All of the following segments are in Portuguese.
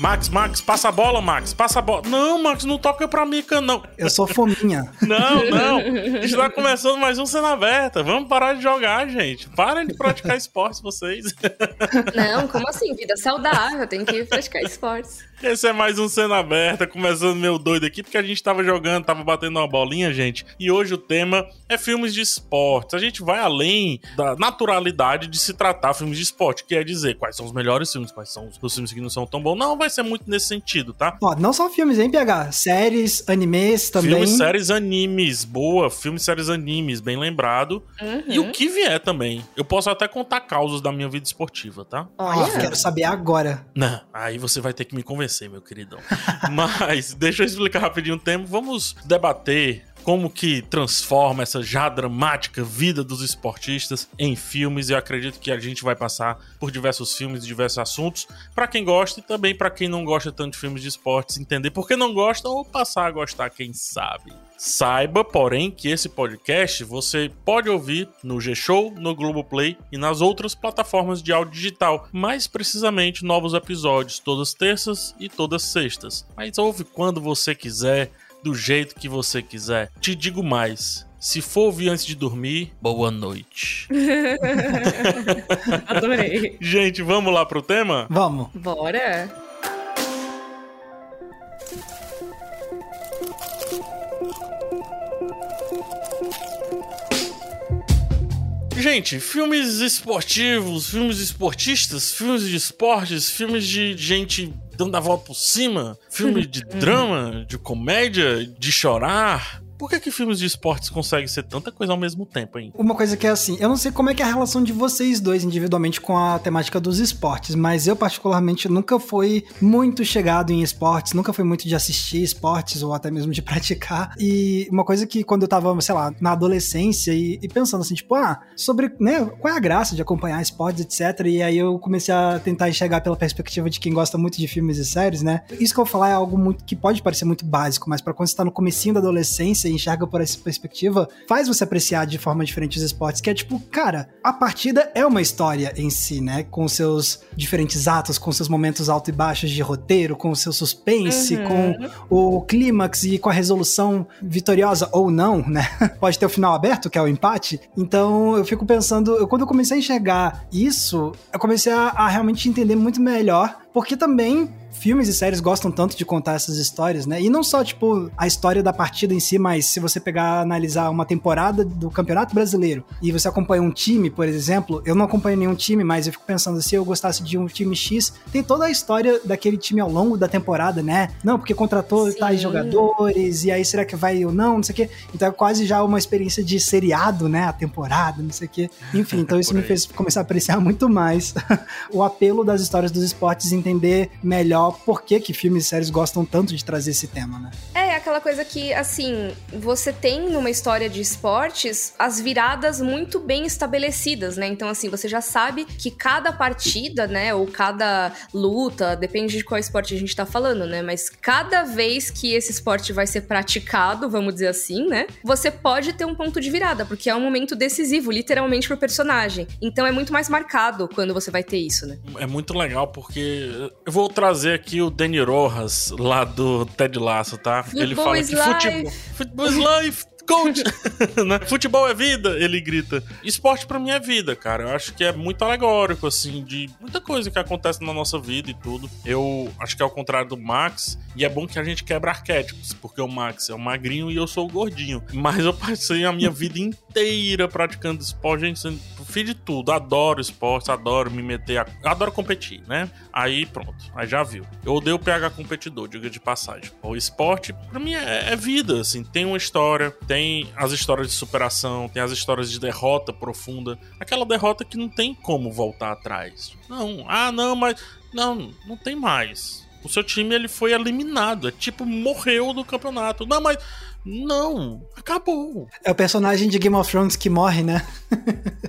Max, Max, passa a bola, Max, passa a bola. Não, Max, não toca pra Mica, não. Eu sou fominha. Não, não. A gente tá começando mais um cena aberta. Vamos parar de jogar, gente. Parem de praticar esportes, vocês. Não, como assim? Vida saudável, tem que praticar esportes. Esse é mais um cena aberta, começando meu doido aqui, porque a gente tava jogando, tava batendo uma bolinha, gente. E hoje o tema é filmes de esportes. A gente vai além da naturalidade de se tratar filmes de esporte, que é dizer quais são os melhores filmes, quais são os filmes que não são tão bons. Não vai ser muito nesse sentido, tá? Ó, não só filmes, hein, PH? Séries, animes também. Filmes, séries, animes. Boa, filmes, séries, animes, bem lembrado. Uhum. E o que vier também. Eu posso até contar causas da minha vida esportiva, tá? Ó, quero saber agora. Não, aí você vai ter que me convencer, meu queridão. Mas deixa eu explicar rapidinho o tema. Vamos debater como que transforma essa já dramática vida dos esportistas em filmes. Eu acredito que a gente vai passar por diversos filmes, diversos assuntos, para quem gosta e também para quem não gosta tanto de filmes de esportes, entender por que não gosta ou passar a gostar, quem sabe. Saiba, porém, que esse podcast você pode ouvir no G-Show, no Globoplay e nas outras plataformas de áudio digital. Mais precisamente, novos episódios todas terças e todas sextas. Mas ouve quando você quiser, do jeito que você quiser. Te digo mais. Se for ouvir antes de dormir, boa noite. Adorei. Gente, vamos lá pro tema? Vamos. Bora. Gente, filmes esportivos, filmes esportistas, filmes de esportes, filmes de gente dando a volta por cima, filme de drama, de comédia, de chorar. Por que, que filmes de esportes conseguem ser tanta coisa ao mesmo tempo, hein? Uma coisa que é assim, eu não sei como é que é a relação de vocês dois individualmente com a temática dos esportes, mas eu particularmente nunca fui muito chegado em esportes, nunca fui muito de assistir esportes ou até mesmo de praticar. E uma coisa que quando eu tava, sei lá, na adolescência e, e pensando assim, tipo, ah, sobre, né, qual é a graça de acompanhar esportes, etc. E aí eu comecei a tentar enxergar pela perspectiva de quem gosta muito de filmes e séries, né? Isso que eu vou falar é algo muito que pode parecer muito básico, mas para quando você tá no comecinho da adolescência enxerga por essa perspectiva, faz você apreciar de forma diferente os esportes, que é tipo, cara, a partida é uma história em si, né? Com seus diferentes atos, com seus momentos altos e baixos de roteiro, com o seu suspense, Uhum. com o clímax e com a resolução vitoriosa ou não, né? Pode ter o final aberto, que é o empate. Então eu fico pensando, eu, quando eu comecei a enxergar isso, eu comecei a, a realmente entender muito melhor, porque também filmes e séries gostam tanto de contar essas histórias, né? E não só, tipo, a história da partida em si, mas se você pegar analisar uma temporada do Campeonato Brasileiro e você acompanha um time, por exemplo, eu não acompanho nenhum time, mas eu fico pensando, se eu gostasse de um time X, tem toda a história daquele time ao longo da temporada, né? Não, porque contratou Sim. tais jogadores, e aí será que vai ou não, não sei o quê. Então é quase já uma experiência de seriado, né? A temporada, não sei o quê. Enfim, então isso me fez começar a apreciar muito mais o apelo das histórias dos esportes, entender melhor por que, que filmes e séries gostam tanto de trazer esse tema, né? É aquela coisa que, assim, você tem numa história de esportes as viradas muito bem estabelecidas, né? Então, assim, você já sabe que cada partida, né, ou cada luta, depende de qual esporte a gente tá falando, né? Mas cada vez que esse esporte vai ser praticado, vamos dizer assim, né? Você pode ter um ponto de virada, porque é um momento decisivo, literalmente, pro personagem. Então é muito mais marcado quando você vai ter isso, né? É muito legal porque eu vou trazer aqui o Danny Rojas lá do Ted Lasso, tá? Ele Football fala que life. futebol, futebol is life, coach, né? Futebol é vida, ele grita. Esporte pra mim é vida, cara. Eu acho que é muito alegórico assim de muita coisa que acontece na nossa vida e tudo. Eu acho que é ao contrário do Max, e é bom que a gente quebra arquétipos, porque o Max é o magrinho e eu sou o gordinho. Mas eu passei a minha vida inteira praticando esporte, gente, eu fiz de tudo, adoro esportes, adoro me meter, a... adoro competir, né? Aí pronto, aí já viu. Eu odeio o PH competidor, diga de passagem. O esporte, pra mim, é, é vida, assim, tem uma história, tem as histórias de superação, tem as histórias de derrota profunda, aquela derrota que não tem como voltar atrás. Não, ah, não, mas. Não, não tem mais. O seu time ele foi eliminado, é tipo, morreu do campeonato. Não, mas. Não, acabou. É o personagem de Game of Thrones que morre, né?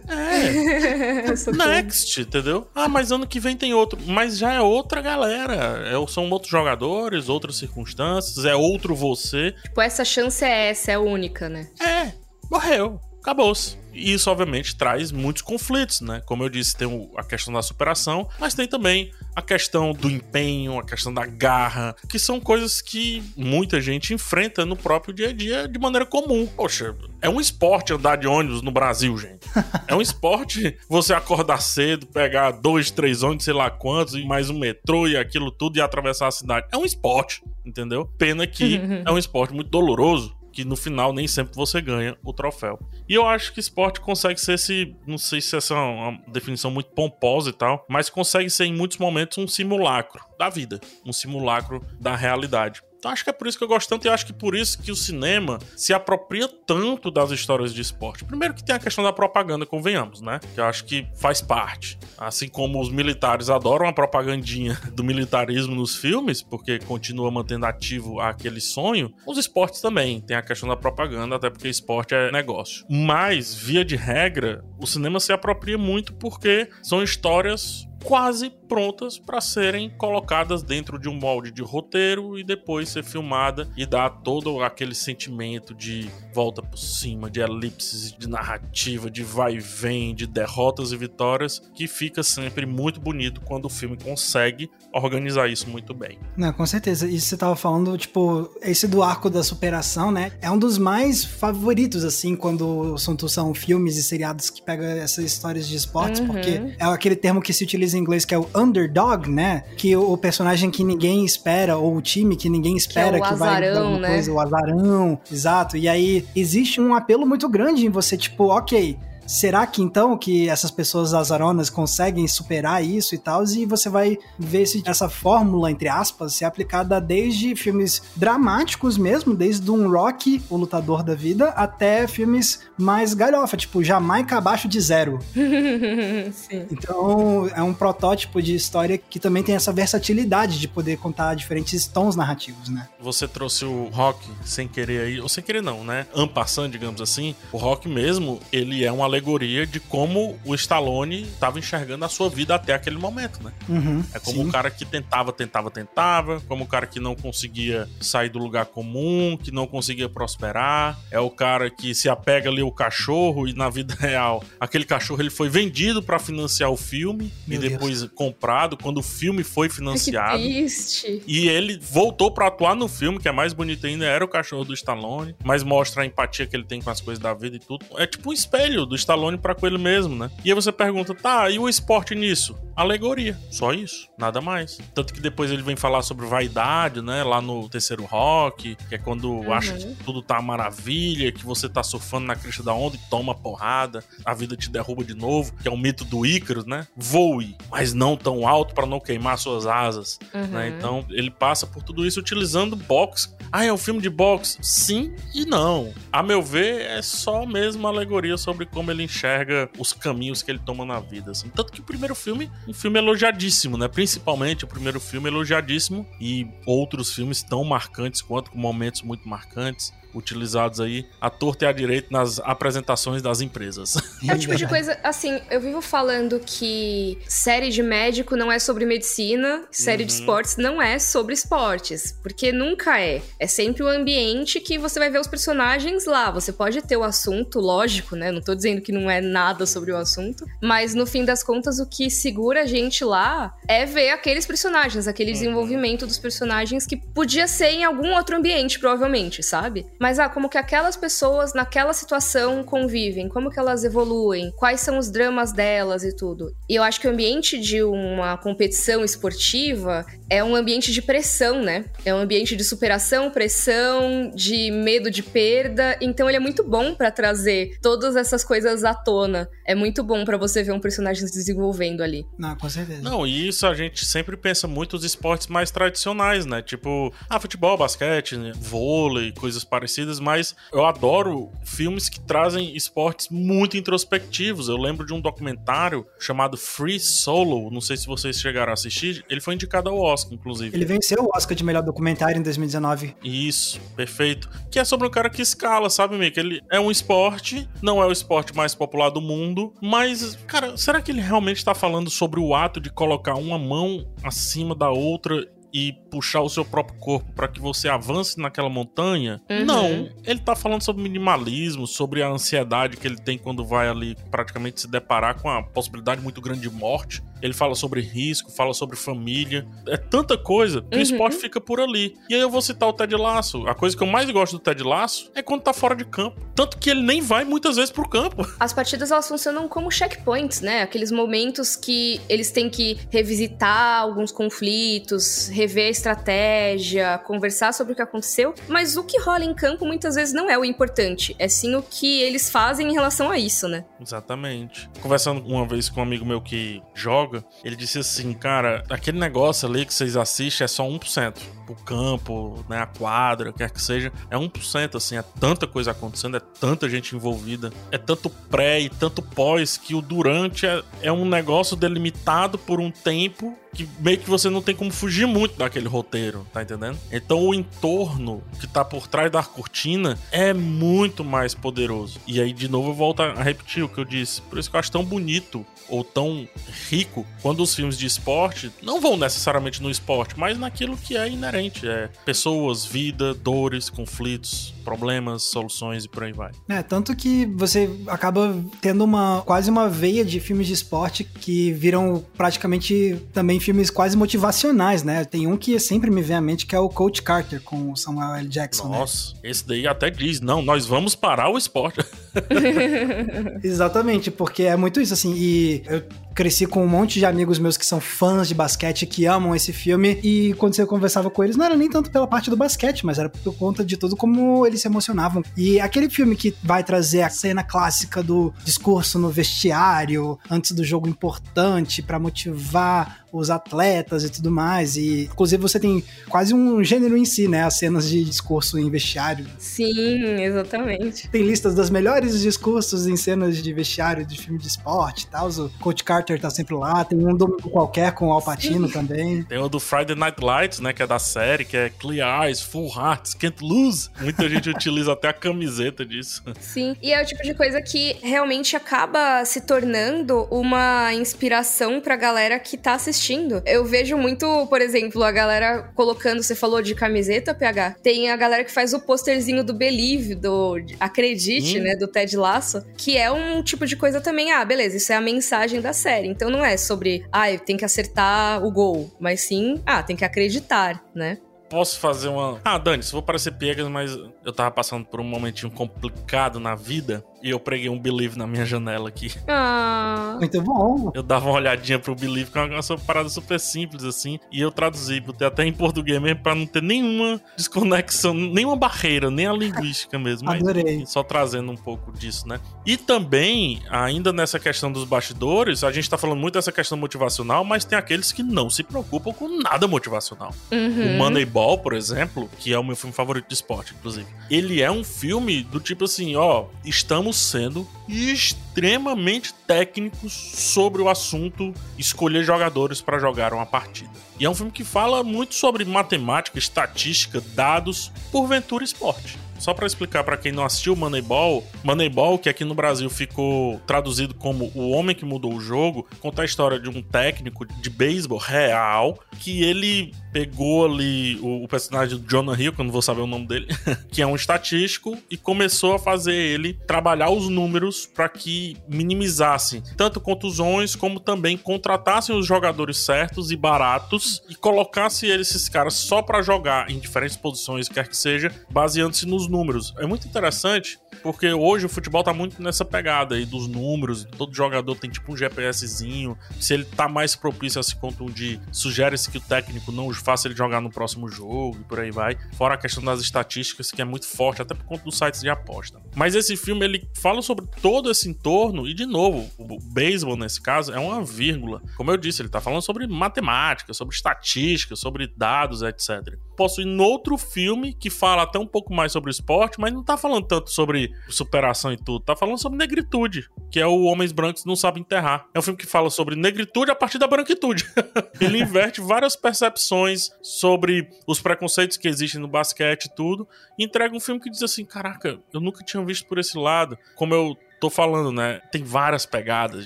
É. Next, entendeu? Ah, mas ano que vem tem outro. Mas já é outra galera. É- são outros jogadores, outras circunstâncias, é outro você. Tipo, essa chance é essa, é única, né? É, morreu. Acabou-se. E isso, obviamente, traz muitos conflitos, né? Como eu disse, tem a questão da superação, mas tem também a questão do empenho, a questão da garra, que são coisas que muita gente enfrenta no próprio dia a dia de maneira comum. Poxa, é um esporte andar de ônibus no Brasil, gente. É um esporte você acordar cedo, pegar dois, três ônibus, sei lá quantos, e mais um metrô e aquilo tudo e atravessar a cidade. É um esporte, entendeu? Pena que é um esporte muito doloroso que no final nem sempre você ganha o troféu. E eu acho que esporte consegue ser esse, não sei se essa é uma definição muito pomposa e tal, mas consegue ser em muitos momentos um simulacro da vida, um simulacro da realidade. Então acho que é por isso que eu gosto tanto e acho que por isso que o cinema se apropria tanto das histórias de esporte. Primeiro que tem a questão da propaganda, convenhamos, né? Que eu acho que faz parte. Assim como os militares adoram a propagandinha do militarismo nos filmes, porque continua mantendo ativo aquele sonho, os esportes também tem a questão da propaganda, até porque esporte é negócio. Mas, via de regra, o cinema se apropria muito porque são histórias quase prontas para serem colocadas dentro de um molde de roteiro e depois ser filmada e dar todo aquele sentimento de volta por cima, de elipses, de narrativa, de vai e vem, de derrotas e vitórias, que fica sempre muito bonito quando o filme consegue organizar isso muito bem. Não, com certeza. Isso você tava falando, tipo, esse do arco da superação, né? É um dos mais favoritos, assim, quando são, são filmes e seriados que pegam essas histórias de esportes, uhum. porque é aquele termo que se utiliza em inglês que é o underdog, né? Que o personagem que ninguém espera, ou o time que ninguém espera que, é que vai dar alguma né? coisa, o azarão, exato. E aí existe um apelo muito grande em você, tipo, ok, Será que então que essas pessoas azaronas conseguem superar isso e tal? E você vai ver se essa fórmula, entre aspas, ser aplicada desde filmes dramáticos mesmo, desde um Rock, o lutador da vida, até filmes mais galhofa, tipo Jamaica abaixo de zero. então é um protótipo de história que também tem essa versatilidade de poder contar diferentes tons narrativos, né? Você trouxe o rock sem querer aí, ou sem querer não, né? Ampassando, digamos assim. O rock mesmo, ele é uma alegoria alegoria de como o Stallone estava enxergando a sua vida até aquele momento, né? Uhum, é como o um cara que tentava, tentava, tentava, como o cara que não conseguia sair do lugar comum, que não conseguia prosperar, é o cara que se apega ali ao cachorro e na vida real, aquele cachorro ele foi vendido para financiar o filme Meu e depois Deus. comprado quando o filme foi financiado. Que triste. E ele voltou para atuar no filme, que é mais bonito ainda, era o cachorro do Stallone, mas mostra a empatia que ele tem com as coisas da vida e tudo. É tipo um espelho do Stallone para com ele mesmo, né? E aí você pergunta, tá, e o esporte nisso? Alegoria, só isso, nada mais. Tanto que depois ele vem falar sobre vaidade, né? Lá no terceiro rock, que é quando uhum. acha que tudo tá maravilha, que você tá surfando na crista da onda e toma porrada, a vida te derruba de novo, que é o mito do Ícaro, né? Voe, mas não tão alto para não queimar suas asas, né? uhum. né? Então ele passa por tudo isso utilizando boxe. Ah, é um filme de boxe? Sim e não. A meu ver, é só mesmo alegoria sobre como ele enxerga os caminhos que ele toma na vida. Assim. Tanto que o primeiro filme, um filme elogiadíssimo, né? Principalmente o primeiro filme elogiadíssimo e outros filmes tão marcantes quanto, com momentos muito marcantes utilizados aí à torta e à direita nas apresentações das empresas. É o tipo de coisa, assim, eu vivo falando que série de médico não é sobre medicina, série uhum. de esportes não é sobre esportes, porque nunca é. É sempre o ambiente que você vai ver os personagens lá. Você pode ter o assunto, lógico, né? Não tô dizendo que não é nada sobre o assunto, mas no fim das contas o que segura a gente lá é ver aqueles personagens, aquele uhum. desenvolvimento dos personagens que podia ser em algum outro ambiente, provavelmente, sabe? Mas, ah, como que aquelas pessoas naquela situação convivem, como que elas evoluem, quais são os dramas delas e tudo. E eu acho que o ambiente de uma competição esportiva é um ambiente de pressão, né? É um ambiente de superação, pressão, de medo de perda. Então ele é muito bom para trazer todas essas coisas à tona. É muito bom para você ver um personagem se desenvolvendo ali. Não, com certeza. Não, e isso a gente sempre pensa muito os esportes mais tradicionais, né? Tipo, ah, futebol, basquete, vôlei, coisas parecidas parecidas, mas eu adoro filmes que trazem esportes muito introspectivos. Eu lembro de um documentário chamado Free Solo, não sei se vocês chegaram a assistir, ele foi indicado ao Oscar, inclusive. Ele venceu o Oscar de melhor documentário em 2019. Isso, perfeito. Que é sobre um cara que escala, sabe, Mick? Ele é um esporte, não é o esporte mais popular do mundo, mas, cara, será que ele realmente está falando sobre o ato de colocar uma mão acima da outra e puxar o seu próprio corpo para que você avance naquela montanha. Uhum. Não. Ele tá falando sobre minimalismo, sobre a ansiedade que ele tem quando vai ali praticamente se deparar com a possibilidade muito grande de morte. Ele fala sobre risco, fala sobre família. É tanta coisa que Uhum. o esporte fica por ali. E aí eu vou citar o Ted Lasso. A coisa que eu mais gosto do Ted Lasso é quando tá fora de campo. Tanto que ele nem vai muitas vezes pro campo. As partidas elas funcionam como checkpoints, né? Aqueles momentos que eles têm que revisitar alguns conflitos, rever a estratégia, conversar sobre o que aconteceu. Mas o que rola em campo muitas vezes não é o importante, é sim o que eles fazem em relação a isso, né? Exatamente. Conversando uma vez com um amigo meu que joga, ele disse assim, cara, aquele negócio ali que vocês assistem é só 1%. O campo, né, a quadra, quer que seja, é 1%, assim, é tanta coisa acontecendo, é tanta gente envolvida, é tanto pré e tanto pós que o durante é, é um negócio delimitado por um tempo que meio que você não tem como fugir muito daquele roteiro, tá entendendo? Então o entorno que tá por trás da cortina é muito mais poderoso. E aí, de novo, eu volto a repetir o que eu disse. Por isso que eu acho tão bonito ou tão rico quando os filmes de esporte não vão necessariamente no esporte, mas naquilo que é inerente. É pessoas, vida, dores, conflitos, problemas, soluções e por aí vai. É, tanto que você acaba tendo uma quase uma veia de filmes de esporte que viram praticamente também filmes quase motivacionais, né? Tem um que sempre me vem à mente que é o Coach Carter com o Samuel L. Jackson. né? Nossa, esse daí até diz: não, nós vamos parar o esporte. Exatamente, porque é muito isso, assim, e eu cresci com um monte de amigos meus que são fãs de basquete, que amam esse filme, e quando você conversava com eles, não era nem tanto pela parte do basquete, mas era por conta de tudo como eles se emocionavam. E aquele filme que vai trazer a cena clássica do discurso no vestiário, antes do jogo importante, pra motivar os atletas e tudo mais, e inclusive você tem quase um gênero em si, né, as cenas de discurso em vestiário. Sim, exatamente. Tem listas das melhores discursos em cenas de vestiário de filme de esporte e tal. O Coach Carter tá sempre lá. Tem um domingo qualquer com o Alpatino também. Tem o do Friday Night Lights, né? Que é da série, que é Clear Eyes, Full Hearts, Can't Lose. Muita gente utiliza até a camiseta disso. Sim, e é o tipo de coisa que realmente acaba se tornando uma inspiração pra galera que tá assistindo. Eu vejo muito, por exemplo, a galera colocando, você falou de camiseta, PH, tem a galera que faz o posterzinho do Believe, do Acredite, Hum. né, do Ted Lasso, que é um tipo de coisa também, ah, beleza, isso é a mensagem da série. Então não é sobre, ah, tem que acertar o gol, mas sim, ah, tem que acreditar, né? Posso fazer uma. Ah, Dani, se vou parecer piegas, mas eu tava passando por um momentinho complicado na vida e eu preguei um Believe na minha janela aqui. Ah. Muito bom. Eu dava uma olhadinha pro Believe, que é uma uma parada super simples, assim, e eu traduzi, botei até em português mesmo, pra não ter nenhuma desconexão, nenhuma barreira, nem a linguística mesmo. Mas Adorei. só trazendo um pouco disso, né? E também, ainda nessa questão dos bastidores, a gente tá falando muito dessa questão motivacional, mas tem aqueles que não se preocupam com nada motivacional. O Uhum. Moneyball, por exemplo, que é o meu filme favorito de esporte, inclusive. Ele é um filme do tipo assim, ó, estamos sendo extremamente técnicos sobre o assunto escolher jogadores para jogar uma partida. E é um filme que fala muito sobre matemática, estatística, dados, porventura esporte. Só pra explicar pra quem não assistiu Moneyball, Moneyball, que aqui no Brasil ficou traduzido como O Homem que Mudou o Jogo, conta a história de um técnico de beisebol real que ele pegou ali o, o personagem do Jonah Hill, que eu não vou saber o nome dele, que é um estatístico, e começou a fazer ele trabalhar os números para que minimizassem tanto contusões como também contratassem os jogadores certos e baratos e colocasse eles, esses caras só para jogar em diferentes posições, quer que seja, baseando-se nos números. É muito interessante porque hoje o futebol tá muito nessa pegada aí dos números, todo jogador tem tipo um GPSzinho, se ele tá mais propício a se contundir, sugere-se que o técnico não faça ele jogar no próximo jogo e por aí vai. Fora a questão das estatísticas, que é muito forte, até por conta dos sites de aposta. Mas esse filme, ele fala sobre todo esse entorno, e de novo, o beisebol nesse caso é uma vírgula. Como eu disse, ele tá falando sobre matemática, sobre estatística, sobre dados, etc. Posso no outro filme que fala até um pouco mais sobre esporte, mas não tá falando tanto sobre superação e tudo, tá falando sobre negritude, que é o Homens Brancos Não Sabem Enterrar. É um filme que fala sobre negritude a partir da branquitude. ele inverte várias percepções sobre os preconceitos que existem no basquete e tudo, e entrega um filme que diz assim: caraca, eu nunca tinha visto por esse lado. Como eu tô falando, né? Tem várias pegadas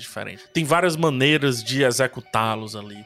diferentes, tem várias maneiras de executá-los ali.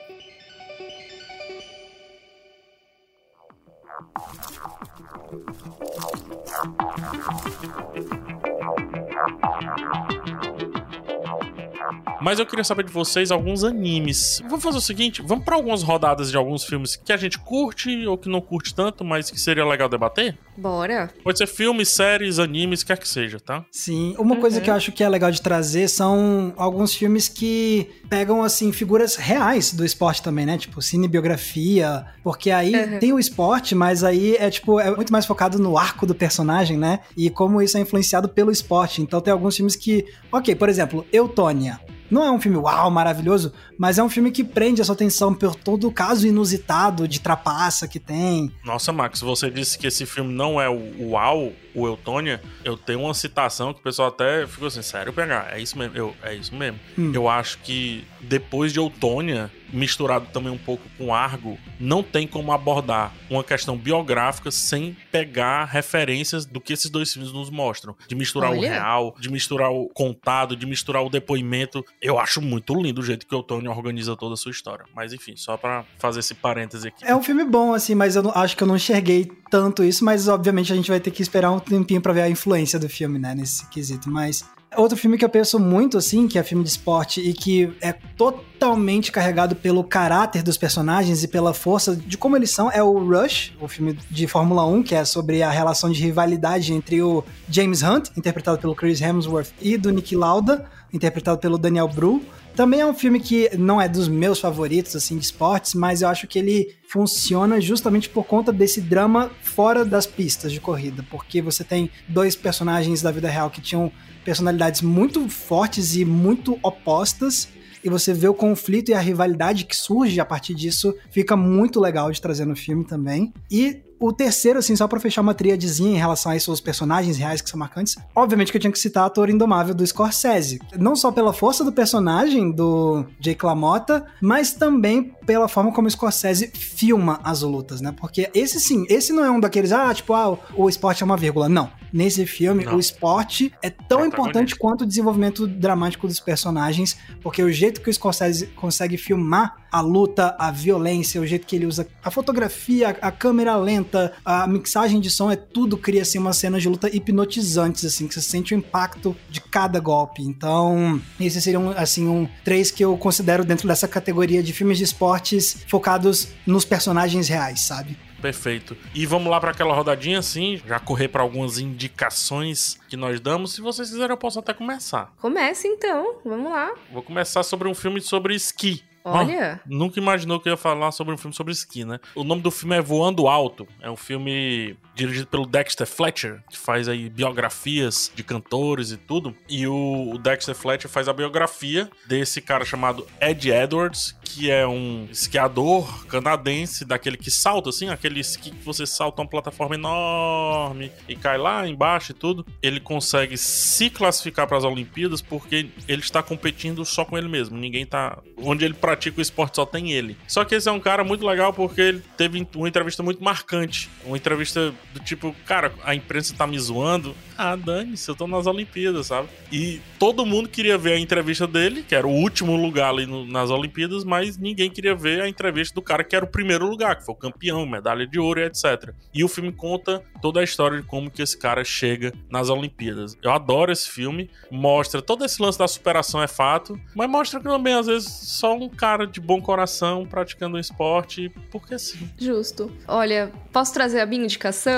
Mas eu queria saber de vocês alguns animes. Vamos fazer o seguinte: vamos para algumas rodadas de alguns filmes que a gente curte ou que não curte tanto, mas que seria legal debater? Bora. Pode ser filmes, séries, animes, quer que seja, tá? Sim. Uma uhum. coisa que eu acho que é legal de trazer são alguns filmes que pegam, assim, figuras reais do esporte também, né? Tipo, cinebiografia. Porque aí uhum. tem o esporte, mas aí é, tipo, é muito mais focado no arco do personagem, né? E como isso é influenciado pelo esporte. Então tem alguns filmes que. Ok, por exemplo, Eutônia. Não é um filme uau, maravilhoso, mas é um filme que prende a sua atenção por todo o caso inusitado de trapaça que tem. Nossa, Max, você disse que esse filme não é o uau, o Eutônia. Eu tenho uma citação que o pessoal até ficou assim, sério, pegar. É isso mesmo, eu, é isso mesmo. Hum. Eu acho que depois de Eutônia, misturado também um pouco com Argo, não tem como abordar uma questão biográfica sem pegar referências do que esses dois filmes nos mostram. De misturar Olha. o real, de misturar o contado, de misturar o depoimento. Eu acho muito lindo o jeito que o Tony organiza toda a sua história. Mas enfim, só para fazer esse parêntese aqui. É um filme bom, assim, mas eu não, acho que eu não enxerguei tanto isso, mas obviamente a gente vai ter que esperar um tempinho para ver a influência do filme, né, nesse quesito. Mas Outro filme que eu penso muito, assim, que é filme de esporte e que é totalmente carregado pelo caráter dos personagens e pela força de como eles são, é o Rush, o filme de Fórmula 1, que é sobre a relação de rivalidade entre o James Hunt, interpretado pelo Chris Hemsworth, e do Nick Lauda, interpretado pelo Daniel Bru. Também é um filme que não é dos meus favoritos, assim, de esportes, mas eu acho que ele funciona justamente por conta desse drama fora das pistas de corrida, porque você tem dois personagens da vida real que tinham personalidades muito fortes e muito opostas. E você vê o conflito e a rivalidade que surge a partir disso, fica muito legal de trazer no filme também. E o terceiro, assim, só pra fechar uma triadezinha em relação a esses personagens reais que são marcantes, obviamente que eu tinha que citar a Torre Indomável do Scorsese. Não só pela força do personagem do Jake LaMotta, mas também pela forma como o Scorsese filma as lutas, né? Porque esse sim, esse não é um daqueles, ah, tipo, ah, o esporte é uma vírgula. Não. Nesse filme, não. o esporte é tão importante quanto o desenvolvimento dramático dos personagens, porque o jeito que o Scorsese consegue filmar a luta, a violência, o jeito que ele usa a fotografia, a câmera lenta, a mixagem de som, é tudo cria assim uma cena de luta hipnotizantes assim, que você sente o impacto de cada golpe. Então, esses seriam assim um três que eu considero dentro dessa categoria de filmes de esportes focados nos personagens reais, sabe? Perfeito. E vamos lá para aquela rodadinha assim, já correr para algumas indicações que nós damos. Se vocês quiserem, eu posso até começar. Comece então, vamos lá. Vou começar sobre um filme sobre esqui. Olha. Ah, nunca imaginou que eu ia falar sobre um filme sobre esqui, né? O nome do filme é Voando Alto. É um filme dirigido pelo Dexter Fletcher, que faz aí biografias de cantores e tudo. E o, Dexter Fletcher faz a biografia desse cara chamado Ed Edwards, que é um esquiador canadense, daquele que salta, assim, aquele esqui que você salta uma plataforma enorme e cai lá embaixo e tudo. Ele consegue se classificar para as Olimpíadas porque ele está competindo só com ele mesmo. Ninguém tá. Onde ele pratica o esporte só tem ele. Só que esse é um cara muito legal porque ele teve uma entrevista muito marcante. Uma entrevista do tipo, cara, a imprensa tá me zoando. Ah, dane-se, eu tô nas Olimpíadas, sabe? E todo mundo queria ver a entrevista dele, que era o último lugar ali no, nas Olimpíadas, mas ninguém queria ver a entrevista do cara que era o primeiro lugar, que foi o campeão, medalha de ouro e etc. E o filme conta toda a história de como que esse cara chega nas Olimpíadas. Eu adoro esse filme, mostra todo esse lance da superação é fato, mas mostra que também às vezes só um cara de bom coração praticando um esporte, porque sim. Justo. Olha, posso trazer a minha indicação?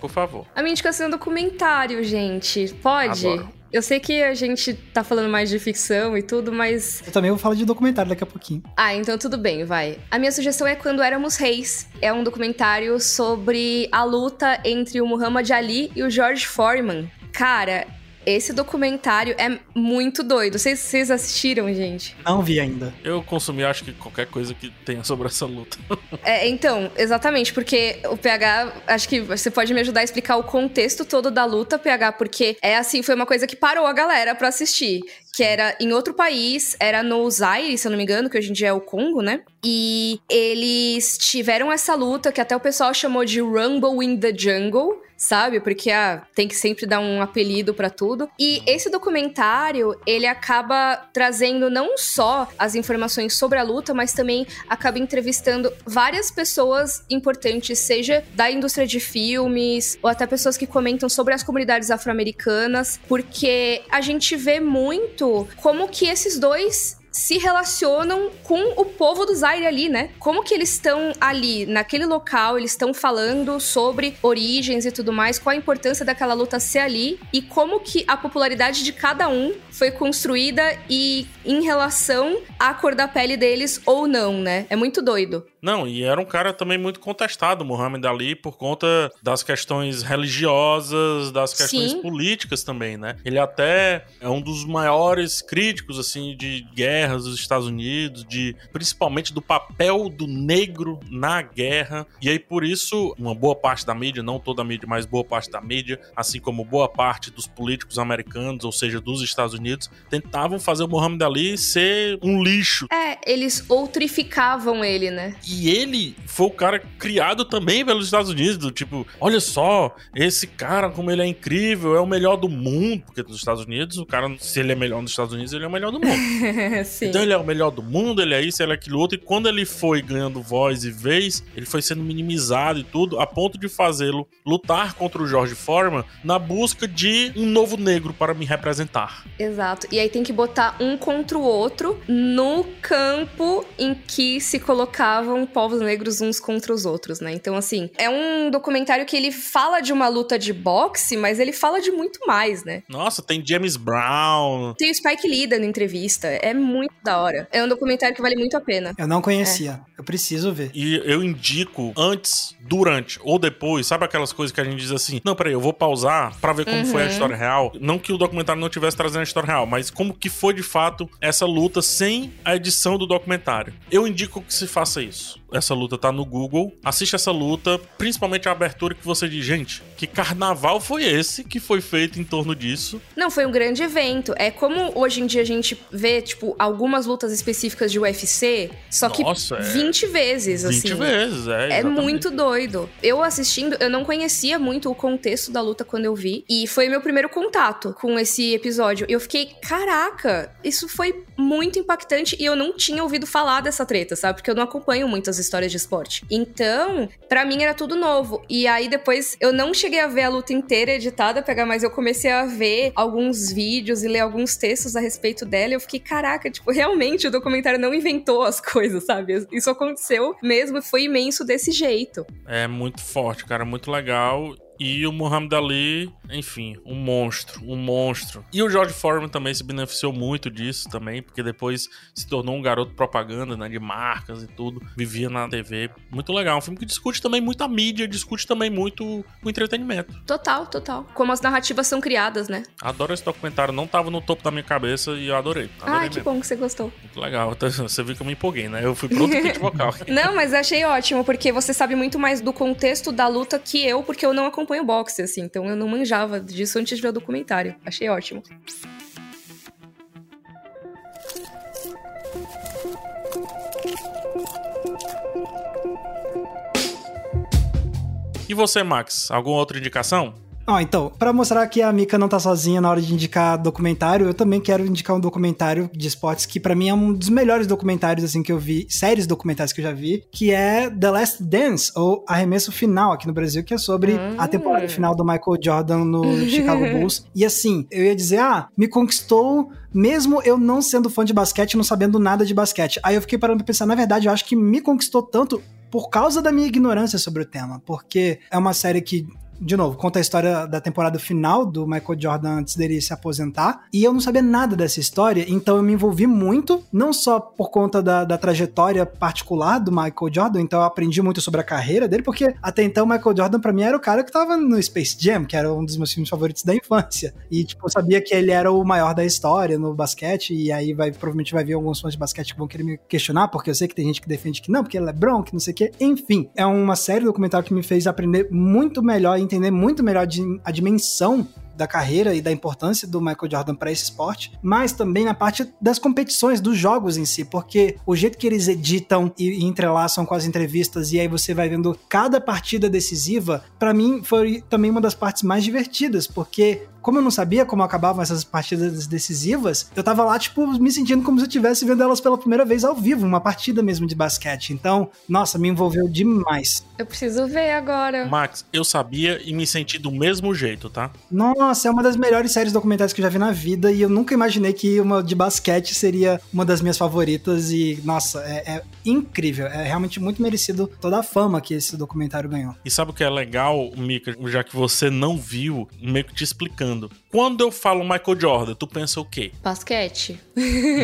Por favor. A minha indicação é um documentário, gente. Pode? Adoro. Eu sei que a gente tá falando mais de ficção e tudo, mas. Eu também vou falar de documentário daqui a pouquinho. Ah, então tudo bem, vai. A minha sugestão é Quando Éramos Reis. É um documentário sobre a luta entre o Muhammad Ali e o George Foreman. Cara, esse documentário é muito doido. Vocês, vocês assistiram, gente? Não vi ainda. Eu consumi, acho que qualquer coisa que tenha sobre essa luta. é, então, exatamente, porque o PH, acho que você pode me ajudar a explicar o contexto todo da luta, PH, porque é assim, foi uma coisa que parou a galera pra assistir que era em outro país, era no Zaire, se eu não me engano, que hoje em dia é o Congo, né? E eles tiveram essa luta que até o pessoal chamou de Rumble in the Jungle, sabe? Porque ah, tem que sempre dar um apelido para tudo. E esse documentário, ele acaba trazendo não só as informações sobre a luta, mas também acaba entrevistando várias pessoas importantes, seja da indústria de filmes ou até pessoas que comentam sobre as comunidades afro-americanas, porque a gente vê muito como que esses dois se relacionam com o povo do Zaire ali, né? Como que eles estão ali, naquele local, eles estão falando sobre origens e tudo mais, qual a importância daquela luta ser ali e como que a popularidade de cada um foi construída e em relação à cor da pele deles ou não, né? É muito doido. Não, e era um cara também muito contestado, Muhammad Ali, por conta das questões religiosas, das questões Sim. políticas também, né? Ele até é um dos maiores críticos, assim, de guerras dos Estados Unidos, de principalmente do papel do negro na guerra. E aí, por isso, uma boa parte da mídia, não toda a mídia, mas boa parte da mídia, assim como boa parte dos políticos americanos, ou seja, dos Estados Unidos, tentavam fazer o Muhammad Ali ser um lixo. É, eles outrificavam ele, né? E ele foi o cara criado também pelos Estados Unidos, do tipo, olha só, esse cara, como ele é incrível, é o melhor do mundo, porque nos Estados Unidos, o cara, se ele é melhor nos Estados Unidos, ele é o melhor do mundo. então ele é o melhor do mundo, ele é isso, ele é aquilo outro, e quando ele foi ganhando voz e vez, ele foi sendo minimizado e tudo, a ponto de fazê-lo lutar contra o George Foreman na busca de um novo negro para me representar. Exato. E aí tem que botar um contra o outro no campo em que se colocavam povos negros uns contra os outros, né? Então, assim, é um documentário que ele fala de uma luta de boxe, mas ele fala de muito mais, né? Nossa, tem James Brown. Tem o Spike Lee dando entrevista. É muito da hora. É um documentário que vale muito a pena. Eu não conhecia. É. Eu preciso ver. E eu indico antes, durante ou depois, sabe aquelas coisas que a gente diz assim: não, peraí, eu vou pausar para ver como uhum. foi a uhum. história real. Não que o documentário não tivesse trazendo a história real, mas como que foi de fato essa luta sem a edição do documentário. Eu indico que se faça isso. Essa luta tá no Google. Assiste essa luta, principalmente a abertura que você diz, gente, que carnaval foi esse que foi feito em torno disso? Não, foi um grande evento. É como hoje em dia a gente vê, tipo, algumas lutas específicas de UFC, só que Nossa, 20 é... vezes, 20 assim. 20 vezes, é. É muito doido. Eu assistindo, eu não conhecia muito o contexto da luta quando eu vi, e foi meu primeiro contato com esse episódio. Eu fiquei, caraca, isso foi muito impactante e eu não tinha ouvido falar dessa treta, sabe? Porque eu não acompanho muitas histórias de esporte. Então, para mim era tudo novo. E aí depois eu não cheguei a ver a luta inteira editada, pegar, mas eu comecei a ver alguns vídeos e ler alguns textos a respeito dela. E eu fiquei, caraca, tipo, realmente o documentário não inventou as coisas, sabe? Isso aconteceu mesmo, foi imenso desse jeito. É muito forte, cara, muito legal. E o Muhammad Ali, enfim, um monstro, um monstro. E o George Foreman também se beneficiou muito disso também, porque depois se tornou um garoto propaganda, né, de marcas e tudo, vivia na TV. Muito legal, um filme que discute também muito a mídia, discute também muito o entretenimento. Total, total. Como as narrativas são criadas, né? Adoro esse documentário, não tava no topo da minha cabeça e eu adorei. adorei ah, que mesmo. bom que você gostou. Muito legal, você viu que eu me empolguei, né? Eu fui pro outro vocal. não, mas achei ótimo, porque você sabe muito mais do contexto da luta que eu, porque eu não acompanho acompanho boxe, assim, então eu não manjava disso antes de ver o documentário. Achei ótimo. E você, Max? Alguma outra indicação? Ó, então, para mostrar que a Mika não tá sozinha na hora de indicar documentário, eu também quero indicar um documentário de esportes que para mim é um dos melhores documentários assim que eu vi, séries documentais que eu já vi, que é The Last Dance ou Arremesso Final aqui no Brasil, que é sobre hum. a temporada final do Michael Jordan no Chicago Bulls. E assim, eu ia dizer, ah, me conquistou mesmo eu não sendo fã de basquete, não sabendo nada de basquete. Aí eu fiquei parando pra pensar, na verdade, eu acho que me conquistou tanto por causa da minha ignorância sobre o tema, porque é uma série que de novo, conta a história da temporada final do Michael Jordan antes dele se aposentar. E eu não sabia nada dessa história, então eu me envolvi muito, não só por conta da, da trajetória particular do Michael Jordan, então eu aprendi muito sobre a carreira dele, porque até então o Michael Jordan para mim era o cara que tava no Space Jam, que era um dos meus filmes favoritos da infância. E, tipo, eu sabia que ele era o maior da história no basquete, e aí vai, provavelmente vai vir alguns fãs de basquete que vão querer me questionar, porque eu sei que tem gente que defende que não, porque ele é que não sei o quê. Enfim, é uma série documental que me fez aprender muito melhor entender muito melhor a dimensão da carreira e da importância do Michael Jordan para esse esporte, mas também na parte das competições, dos jogos em si, porque o jeito que eles editam e, entrelaçam com as entrevistas e aí você vai vendo cada partida decisiva, para mim foi também uma das partes mais divertidas, porque como eu não sabia como acabavam essas partidas decisivas, eu tava lá, tipo, me sentindo como se eu estivesse vendo elas pela primeira vez ao vivo, uma partida mesmo de basquete. Então, nossa, me envolveu demais. Eu preciso ver agora. Max, eu sabia e me senti do mesmo jeito, tá? Nossa, é uma das melhores séries documentais que eu já vi na vida e eu nunca imaginei que uma de basquete seria uma das minhas favoritas e, nossa, é, é incrível. É realmente muito merecido toda a fama que esse documentário ganhou. E sabe o que é legal, Mika, já que você não viu, meio que te explicando mundo quando eu falo Michael Jordan, tu pensa o quê? Basquete.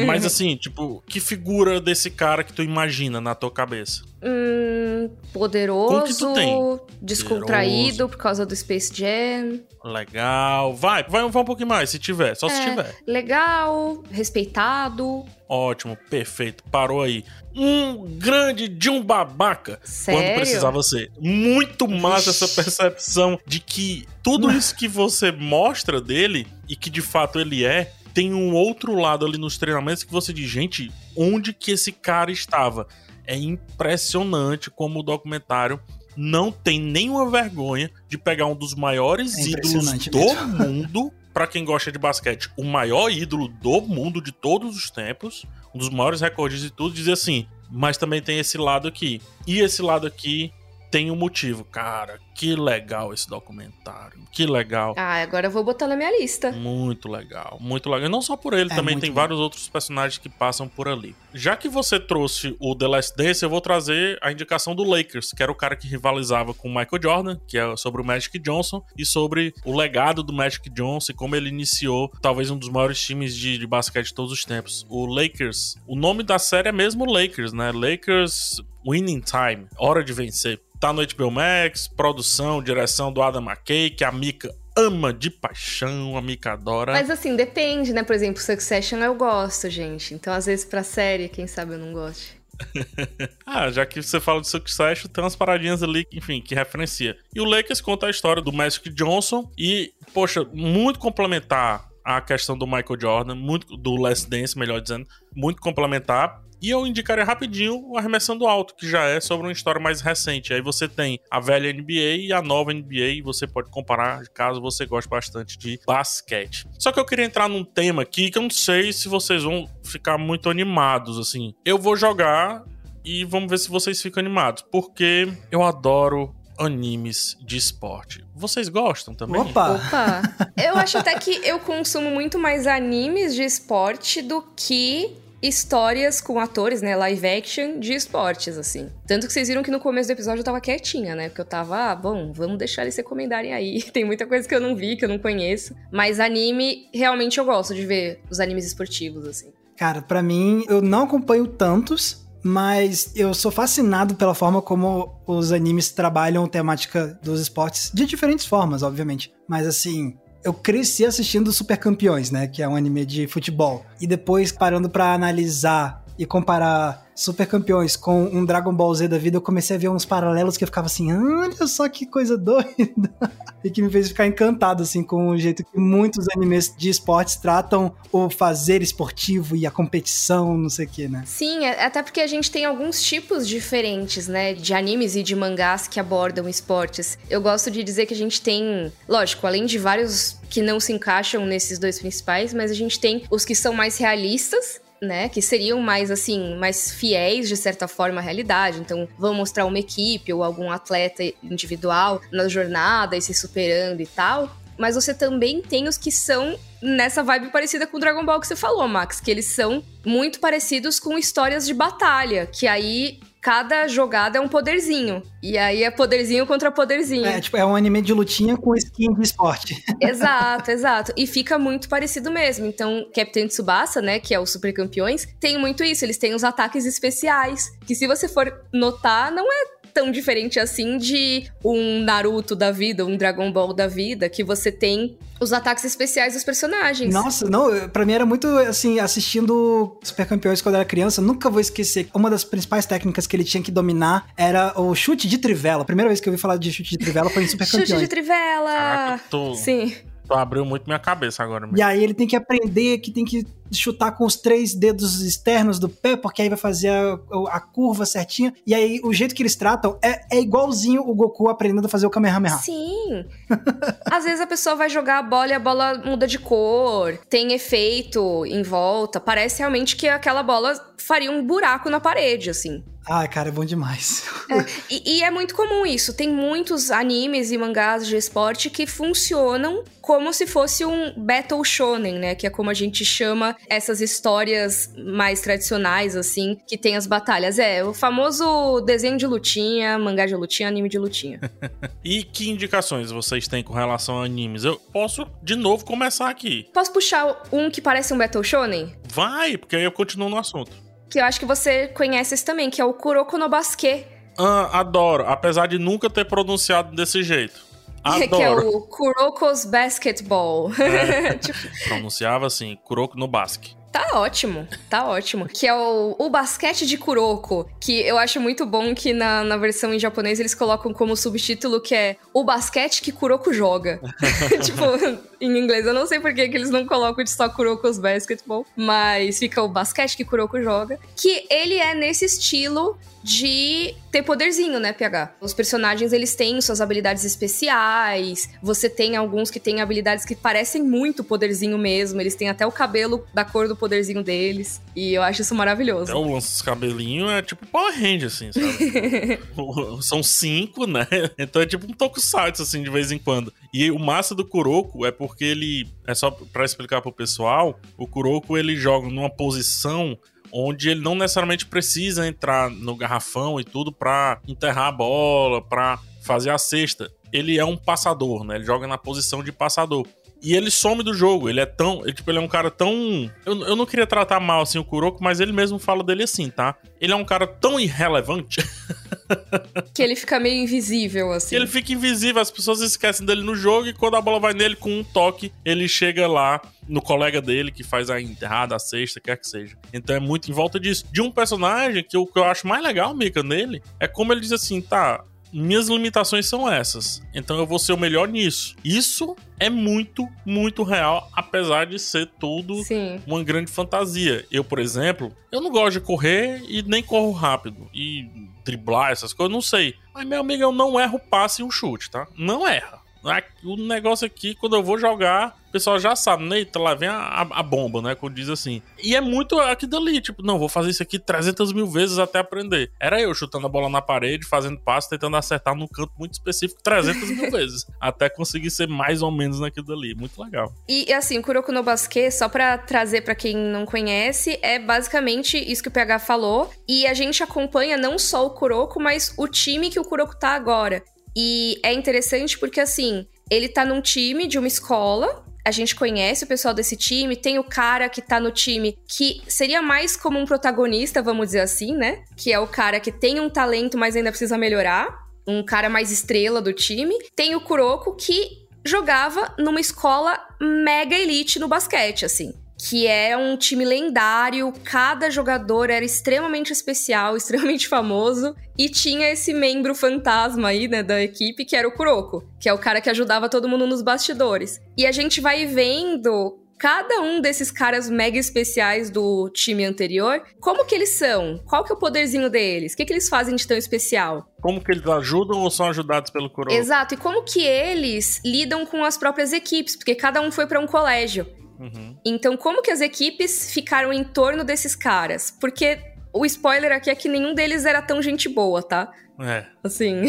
Mas assim, tipo, que figura desse cara que tu imagina na tua cabeça? Hum, poderoso, descontraído poderoso. por causa do Space Jam. Legal. Vai, vai, vai um pouquinho mais, se tiver, só é, se tiver. Legal, respeitado. Ótimo, perfeito. Parou aí. Um grande de um babaca. Sério? Quando precisava ser. Muito massa essa percepção de que tudo isso que você mostra dele e que de fato ele é, tem um outro lado ali nos treinamentos que você diz, gente, onde que esse cara estava? É impressionante como o documentário não tem nenhuma vergonha de pegar um dos maiores é ídolos do mesmo. mundo. Para quem gosta de basquete, o maior ídolo do mundo de todos os tempos, um dos maiores recordes de tudo, dizer assim: mas também tem esse lado aqui. E esse lado aqui tem um motivo. Cara, que legal esse documentário. Que legal. Ah, agora eu vou botar na minha lista. Muito legal, muito legal. E não só por ele, é também tem bom. vários outros personagens que passam por ali. Já que você trouxe o The Last Dance, eu vou trazer a indicação do Lakers, que era o cara que rivalizava com o Michael Jordan, que é sobre o Magic Johnson, e sobre o legado do Magic Johnson e como ele iniciou talvez um dos maiores times de, de basquete de todos os tempos. O Lakers, o nome da série é mesmo Lakers, né? Lakers Winning Time, hora de vencer. Tá no HBO Max, produção, direção do Adam McKay, que a Mika ama de paixão, a Mika adora. Mas assim, depende, né? Por exemplo, Succession eu gosto, gente. Então, às vezes, pra série, quem sabe eu não goste. ah, já que você fala de Succession, tem umas paradinhas ali, enfim, que referencia. E o Lakers conta a história do Magic Johnson e, poxa, muito complementar a questão do Michael Jordan, muito do Last Dance, melhor dizendo, muito complementar. E eu indicaria rapidinho o Arremessando Alto, que já é sobre uma história mais recente. Aí você tem a velha NBA e a nova NBA, e você pode comparar caso você goste bastante de basquete. Só que eu queria entrar num tema aqui que eu não sei se vocês vão ficar muito animados, assim. Eu vou jogar e vamos ver se vocês ficam animados, porque eu adoro animes de esporte. Vocês gostam também? Opa! Opa! Eu acho até que eu consumo muito mais animes de esporte do que histórias com atores, né, live action de esportes, assim. Tanto que vocês viram que no começo do episódio eu tava quietinha, né? Porque eu tava, ah, bom, vamos deixar eles recomendarem aí. Tem muita coisa que eu não vi, que eu não conheço. Mas anime, realmente eu gosto de ver os animes esportivos, assim. Cara, para mim, eu não acompanho tantos, mas eu sou fascinado pela forma como os animes trabalham a temática dos esportes, de diferentes formas, obviamente. Mas assim, eu cresci assistindo Super Campeões, né? Que é um anime de futebol. E depois parando para analisar e comparar Super Campeões com um Dragon Ball Z da vida, eu comecei a ver uns paralelos que eu ficava assim, olha só que coisa doida. e que me fez ficar encantado, assim, com o jeito que muitos animes de esportes tratam o fazer esportivo e a competição, não sei o que, né? Sim, é, até porque a gente tem alguns tipos diferentes, né, de animes e de mangás que abordam esportes. Eu gosto de dizer que a gente tem, lógico, além de vários que não se encaixam nesses dois principais, mas a gente tem os que são mais realistas né, que seriam mais assim, mais fiéis de certa forma à realidade. Então, vão mostrar uma equipe ou algum atleta individual na jornada e se superando e tal. Mas você também tem os que são nessa vibe parecida com o Dragon Ball que você falou, Max, que eles são muito parecidos com histórias de batalha, que aí cada jogada é um poderzinho. E aí é poderzinho contra poderzinho. É, tipo, é um anime de lutinha com skin de esporte. Exato, exato. E fica muito parecido mesmo. Então, Captain Tsubasa, né, que é o Super Campeões, tem muito isso. Eles têm os ataques especiais, que se você for notar, não é tão diferente assim de um Naruto da vida, um Dragon Ball da vida, que você tem os ataques especiais dos personagens. Nossa, não, pra mim era muito assim, assistindo Super Campeões quando eu era criança, nunca vou esquecer. Uma das principais técnicas que ele tinha que dominar era o chute de trivela. A primeira vez que eu ouvi falar de chute de trivela foi em Super Campeões. Chute de trivela! Caraca, tô... Sim. Tu abriu muito minha cabeça agora. Mesmo. E aí ele tem que aprender que tem que chutar com os três dedos externos do pé, porque aí vai fazer a, a curva certinha. E aí o jeito que eles tratam é, é igualzinho o Goku aprendendo a fazer o Kamehameha. Sim. Às vezes a pessoa vai jogar a bola e a bola muda de cor, tem efeito em volta. Parece realmente que aquela bola faria um buraco na parede, assim. Ai, cara, é bom demais. É, e, e, é muito comum isso. Tem muitos animes e mangás de esporte que funcionam como se fosse um Battle Shonen, né? Que é como a gente chama essas histórias mais tradicionais, assim, que tem as batalhas. É, o famoso desenho de lutinha, mangá de lutinha, anime de lutinha. e que indicações vocês têm com relação a animes? Eu posso, de novo, começar aqui. Posso puxar um que parece um Battle Shonen? Vai, porque aí eu continuo no assunto que eu acho que você conhece esse também, que é o Kuroko no Basque. Ah, adoro, apesar de nunca ter pronunciado desse jeito. Adoro. que é o Kuroko's Basketball. É, tipo... Pronunciava assim, Kuroko no Basque. Tá ótimo, tá ótimo. Que é o, o basquete de Kuroko, que eu acho muito bom que na, na versão em japonês eles colocam como subtítulo que é o basquete que Kuroko joga. tipo, em inglês eu não sei por que, que eles não colocam de só Kuroko's Basketball, mas fica o basquete que Kuroko joga. Que ele é nesse estilo de ter poderzinho, né, PH? Os personagens, eles têm suas habilidades especiais, você tem alguns que têm habilidades que parecem muito poderzinho mesmo, eles têm até o cabelo da cor do poderzinho deles, e eu acho isso maravilhoso. É, o lance dos cabelinhos é tipo Power Range, assim, sabe? São cinco, né? Então é tipo um tokusatsu, assim, de vez em quando. E o massa do Kuroko é porque ele, é só para explicar pro pessoal, o Kuroko, ele joga numa posição onde ele não necessariamente precisa entrar no garrafão e tudo para enterrar a bola, para fazer a cesta. Ele é um passador, né? Ele joga na posição de passador. E ele some do jogo. Ele é tão. Ele, tipo, ele é um cara tão. Eu, eu não queria tratar mal assim o Kuroko, mas ele mesmo fala dele assim, tá? Ele é um cara tão irrelevante. que ele fica meio invisível, assim. Que ele fica invisível, as pessoas esquecem dele no jogo e quando a bola vai nele com um toque, ele chega lá no colega dele que faz a enterrada, a sexta, quer que seja. Então é muito em volta disso. De um personagem que o que eu acho mais legal, Mika, nele, é como ele diz assim, tá, minhas limitações são essas. Então eu vou ser o melhor nisso. Isso é muito, muito real, apesar de ser tudo Sim. uma grande fantasia. Eu, por exemplo, eu não gosto de correr e nem corro rápido. E driblar essas coisas, não sei. Mas, meu amigo, eu não erro passe e um chute, tá? Não erra. O negócio aqui, quando eu vou jogar, o pessoal já sabe, né? Então lá vem a, a, bomba, né? Quando diz assim. E é muito aquilo dali, tipo, não, vou fazer isso aqui 300 mil vezes até aprender. Era eu chutando a bola na parede, fazendo passo, tentando acertar num canto muito específico 300 mil vezes. Até conseguir ser mais ou menos naquilo dali. Muito legal. E assim, o Kuroko no Basque, só pra trazer para quem não conhece, é basicamente isso que o PH falou. E a gente acompanha não só o Kuroko, mas o time que o Kuroko tá agora. E é interessante porque, assim, ele tá num time de uma escola. A gente conhece o pessoal desse time, tem o cara que tá no time que seria mais como um protagonista, vamos dizer assim, né? Que é o cara que tem um talento, mas ainda precisa melhorar. Um cara mais estrela do time. Tem o Kuroko que jogava numa escola mega elite no basquete, assim que é um time lendário, cada jogador era extremamente especial, extremamente famoso, e tinha esse membro fantasma aí, né, da equipe, que era o Kuroko, que é o cara que ajudava todo mundo nos bastidores. E a gente vai vendo cada um desses caras mega especiais do time anterior, como que eles são? Qual que é o poderzinho deles? O que, que eles fazem de tão especial? Como que eles ajudam ou são ajudados pelo Kuroko? Exato, e como que eles lidam com as próprias equipes, porque cada um foi para um colégio. Uhum. Então, como que as equipes ficaram em torno desses caras? Porque o spoiler aqui é que nenhum deles era tão gente boa, tá? É. Assim.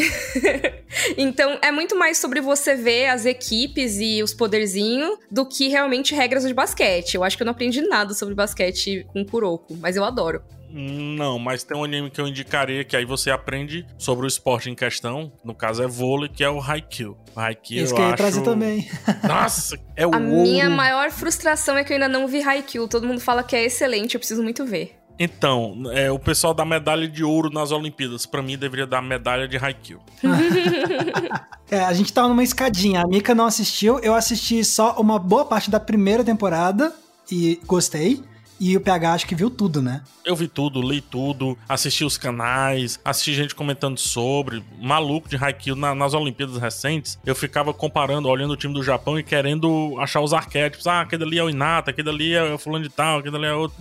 então, é muito mais sobre você ver as equipes e os poderzinhos do que realmente regras de basquete. Eu acho que eu não aprendi nada sobre basquete com Kuroko, mas eu adoro. Não, mas tem um anime que eu indicaria que aí você aprende sobre o esporte em questão. No caso é vôlei, que é o Haikyuu. Haikyuu Isso que eu ia trazer também. Nossa, é o A ouro. minha maior frustração é que eu ainda não vi Haikyuu. Todo mundo fala que é excelente, eu preciso muito ver. Então, é, o pessoal dá medalha de ouro nas Olimpíadas. Para mim, deveria dar medalha de Haikyuu. é, a gente tava numa escadinha. A Mika não assistiu. Eu assisti só uma boa parte da primeira temporada e gostei. E o PH acho que viu tudo, né? Eu vi tudo, li tudo, assisti os canais, assisti gente comentando sobre. Maluco de Haikyuu na, nas Olimpíadas recentes, eu ficava comparando, olhando o time do Japão e querendo achar os arquétipos. Ah, aquele ali é o Inata, aquele ali é o fulano de tal, aquele ali é outro.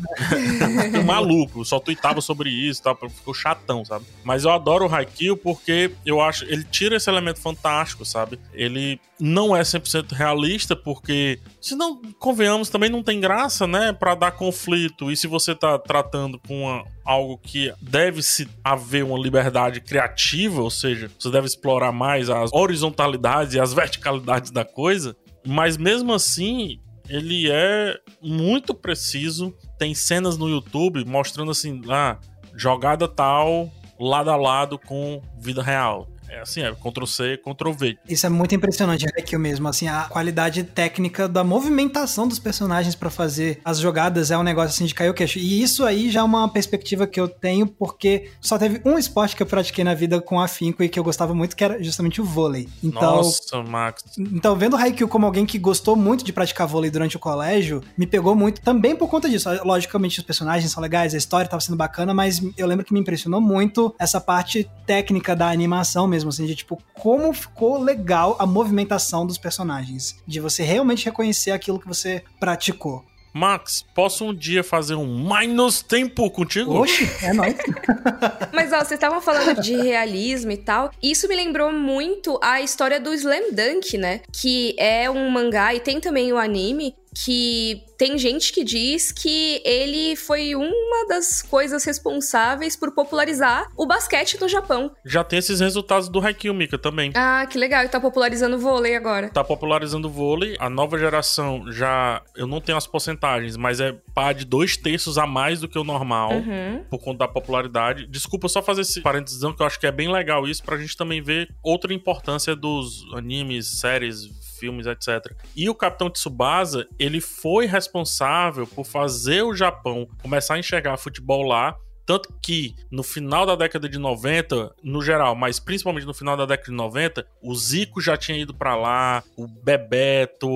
maluco, só tweetava sobre isso, tá? ficou chatão, sabe? Mas eu adoro o Haikyuu porque eu acho, ele tira esse elemento fantástico, sabe? Ele não é 100% realista porque, se não convenhamos, também não tem graça, né, para dar conflito. E se você tá tratando com uma, algo que deve-se haver uma liberdade criativa, ou seja, você deve explorar mais as horizontalidades e as verticalidades da coisa, mas mesmo assim, ele é muito preciso. Tem cenas no YouTube mostrando assim, ah, jogada tal, lado a lado com vida real. É assim, é Ctrl-C, Ctrl-V. Isso é muito impressionante, Haikyuu mesmo, assim, a qualidade técnica da movimentação dos personagens para fazer as jogadas é um negócio assim de cair o queixo. E isso aí já é uma perspectiva que eu tenho porque só teve um esporte que eu pratiquei na vida com afinco e que eu gostava muito, que era justamente o vôlei. Então, Nossa, Max. Então, vendo o Haikyuu como alguém que gostou muito de praticar vôlei durante o colégio, me pegou muito também por conta disso. Logicamente, os personagens são legais, a história tava sendo bacana, mas eu lembro que me impressionou muito essa parte técnica da animação mesmo mesmo, assim, de tipo, como ficou legal a movimentação dos personagens. De você realmente reconhecer aquilo que você praticou. Max, posso um dia fazer um Minus Tempo contigo? Oxe, é nóis. Mas ó, vocês estavam falando de realismo e tal. Isso me lembrou muito a história do Slam Dunk, né? Que é um mangá e tem também o anime que tem gente que diz que ele foi uma das coisas responsáveis por popularizar o basquete no Japão. Já tem esses resultados do Haikyuu, Mika, também. Ah, que legal. E tá popularizando o vôlei agora. Tá popularizando o vôlei. A nova geração já... Eu não tenho as porcentagens, mas é pá de dois terços a mais do que o normal. Uhum. Por conta da popularidade. Desculpa só fazer esse parênteses, que eu acho que é bem legal isso pra gente também ver outra importância dos animes, séries, filmes, etc. E o Capitão Tsubasa, ele foi responsável por fazer o Japão começar a enxergar futebol lá tanto que no final da década de 90, no geral, mas principalmente no final da década de 90, o Zico já tinha ido para lá, o Bebeto,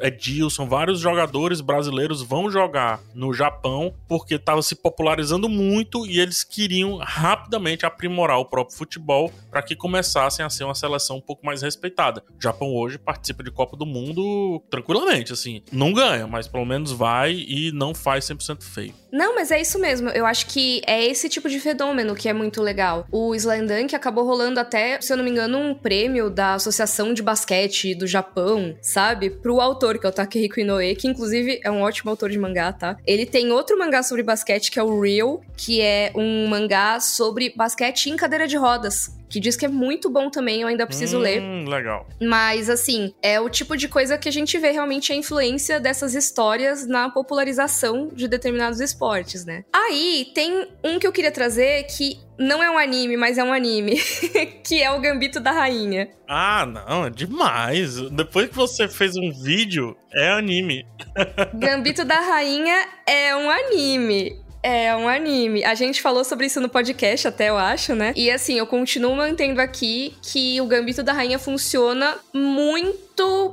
Edilson, vários jogadores brasileiros vão jogar no Japão porque estava se popularizando muito e eles queriam rapidamente aprimorar o próprio futebol para que começassem a ser uma seleção um pouco mais respeitada. O Japão hoje participa de Copa do Mundo tranquilamente, assim, não ganha, mas pelo menos vai e não faz 100% feio. Não, mas é isso mesmo. Eu acho que é esse tipo de fenômeno que é muito legal. O Slam que acabou rolando até, se eu não me engano, um prêmio da Associação de Basquete do Japão, sabe? Pro autor, que é o Takehiko Inoue, que inclusive é um ótimo autor de mangá, tá? Ele tem outro mangá sobre basquete que é o Real, que é um mangá sobre basquete em cadeira de rodas que diz que é muito bom também, eu ainda preciso hum, ler. Legal. Mas, assim, é o tipo de coisa que a gente vê realmente a influência dessas histórias na popularização de determinados esportes, né? Aí, tem um que eu queria trazer que não é um anime, mas é um anime, que é o Gambito da Rainha. Ah, não, é demais. Depois que você fez um vídeo, é anime. Gambito da Rainha é um anime. É um anime. A gente falou sobre isso no podcast, até eu acho, né? E assim, eu continuo mantendo aqui que o Gambito da Rainha funciona muito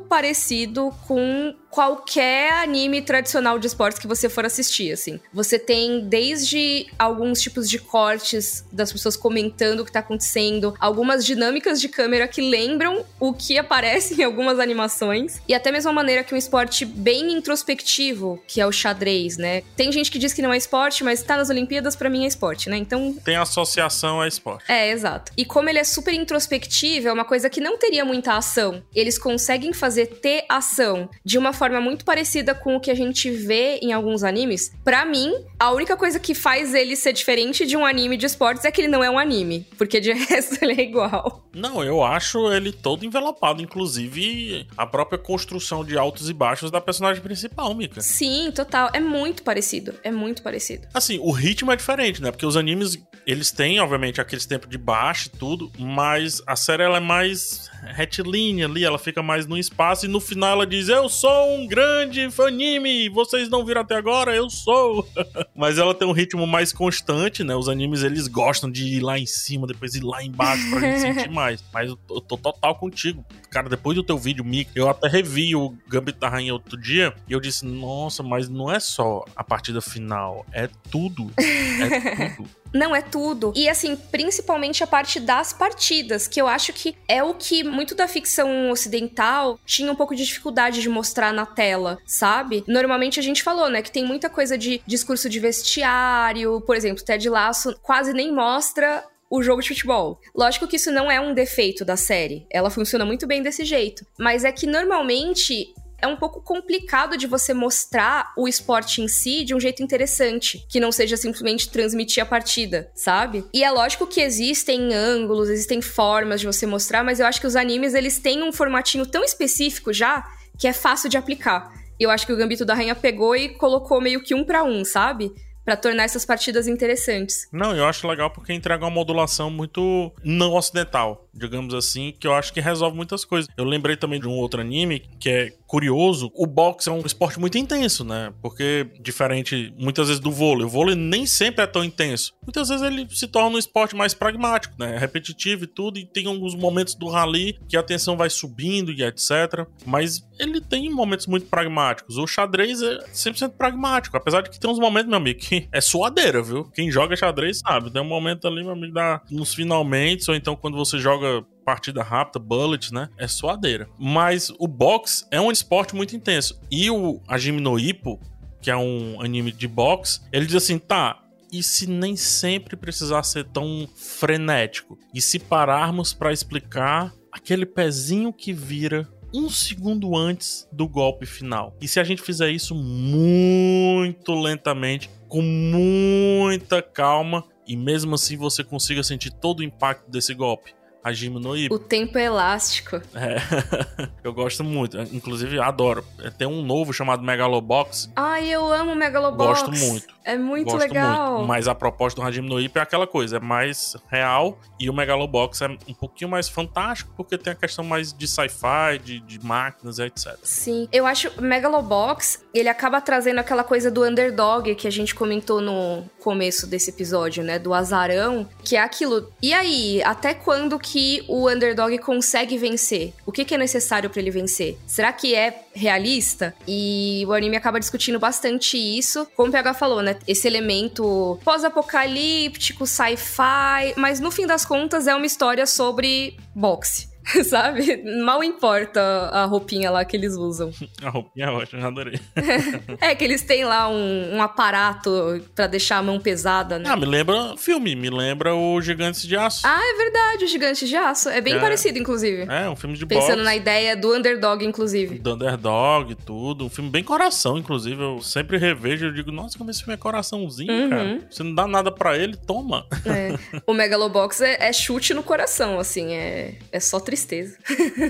parecido com qualquer anime tradicional de esportes que você for assistir, assim. Você tem desde alguns tipos de cortes das pessoas comentando o que tá acontecendo, algumas dinâmicas de câmera que lembram o que aparece em algumas animações, e até mesmo a maneira que um esporte bem introspectivo, que é o xadrez, né? Tem gente que diz que não é esporte, mas tá nas Olimpíadas, para mim é esporte, né? Então. Tem associação a esporte. É, exato. E como ele é super introspectivo, é uma coisa que não teria muita ação. Eles conseguem fazer ter ação de uma forma forma muito parecida com o que a gente vê em alguns animes. Para mim, a única coisa que faz ele ser diferente de um anime de esportes é que ele não é um anime, porque de resto ele é igual. Não, eu acho ele todo envelopado, inclusive a própria construção de altos e baixos da personagem principal, Mika. Sim, total, é muito parecido, é muito parecido. Assim, o ritmo é diferente, né? Porque os animes, eles têm, obviamente, aqueles tempos de baixo e tudo, mas a série ela é mais retilínea ali, ela fica mais no espaço e no final ela diz: Eu sou um grande anime, vocês não viram até agora, eu sou. Mas ela tem um ritmo mais constante, né? Os animes eles gostam de ir lá em cima, depois ir lá embaixo pra gente sentir demais. Mas eu tô, eu tô total contigo. Cara, depois do teu vídeo, Mick, eu até revi o Gambito da Rainha outro dia e eu disse, nossa, mas não é só a partida final, é tudo. É tudo. Não, é tudo. E assim, principalmente a parte das partidas, que eu acho que é o que muito da ficção ocidental tinha um pouco de dificuldade de mostrar na tela, sabe? Normalmente a gente falou, né, que tem muita coisa de discurso de vestiário, por exemplo, Ted Lasso quase nem mostra o jogo de futebol. Lógico que isso não é um defeito da série, ela funciona muito bem desse jeito, mas é que normalmente é um pouco complicado de você mostrar o esporte em si de um jeito interessante, que não seja simplesmente transmitir a partida, sabe? E é lógico que existem ângulos, existem formas de você mostrar, mas eu acho que os animes eles têm um formatinho tão específico já que é fácil de aplicar. Eu acho que o Gambito da Rainha pegou e colocou meio que um para um, sabe? para tornar essas partidas interessantes. Não, eu acho legal porque entrega uma modulação muito não ocidental, digamos assim, que eu acho que resolve muitas coisas. Eu lembrei também de um outro anime que é curioso. O boxe é um esporte muito intenso, né? Porque diferente muitas vezes do vôlei, o vôlei nem sempre é tão intenso. Muitas vezes ele se torna um esporte mais pragmático, né? É repetitivo e tudo e tem alguns momentos do rally que a tensão vai subindo e etc. Mas ele tem momentos muito pragmáticos. O xadrez é 100% pragmático, apesar de que tem uns momentos, meu amigo, que é suadeira, viu? Quem joga xadrez sabe. Tem um momento ali, meu amigo, dá nos finalmente, ou então quando você joga partida rápida, bullet, né? É suadeira. Mas o boxe é um esporte muito intenso. E o Hajime no Ippo, que é um anime de boxe, ele diz assim, tá, e se nem sempre precisar ser tão frenético? E se pararmos para explicar aquele pezinho que vira um segundo antes do golpe final. E se a gente fizer isso muito lentamente, com muita calma, e mesmo assim você consiga sentir todo o impacto desse golpe. Hajime no Ippo. O tempo é elástico. É. eu gosto muito. Inclusive, adoro. Tem um novo chamado Megalobox. Ai, eu amo Megalobox. Gosto muito. É muito Gosto legal. Muito. Mas a proposta do Hajime no Ippo é aquela coisa, é mais real e o Megalobox é um pouquinho mais fantástico porque tem a questão mais de sci-fi, de, de, máquinas e etc. Sim, eu acho o Megalobox, ele acaba trazendo aquela coisa do underdog que a gente comentou no começo desse episódio, né, do azarão, que é aquilo. E aí, até quando que o underdog consegue vencer? O que, que é necessário para ele vencer? Será que é realista? E o anime acaba discutindo bastante isso. Como o PH falou, né? Esse elemento pós-apocalíptico, sci-fi, mas no fim das contas é uma história sobre boxe. sabe? Mal importa a roupinha lá que eles usam. A roupinha é ótima, adorei. é, que eles têm lá um, um aparato para deixar a mão pesada, né? Ah, me lembra filme, me lembra o Gigantes de Aço. Ah, é verdade, o Gigantes de Aço. É bem é, parecido, inclusive. É, um filme de Pensando boxe. na ideia do underdog, inclusive. Do underdog e tudo. Um filme bem coração, inclusive. Eu sempre revejo e digo, nossa, como esse filme é coraçãozinho, uhum. cara. Você não dá nada para ele, toma. É. O Megalobox é, é chute no coração, assim. É, é só tristeza tristeza.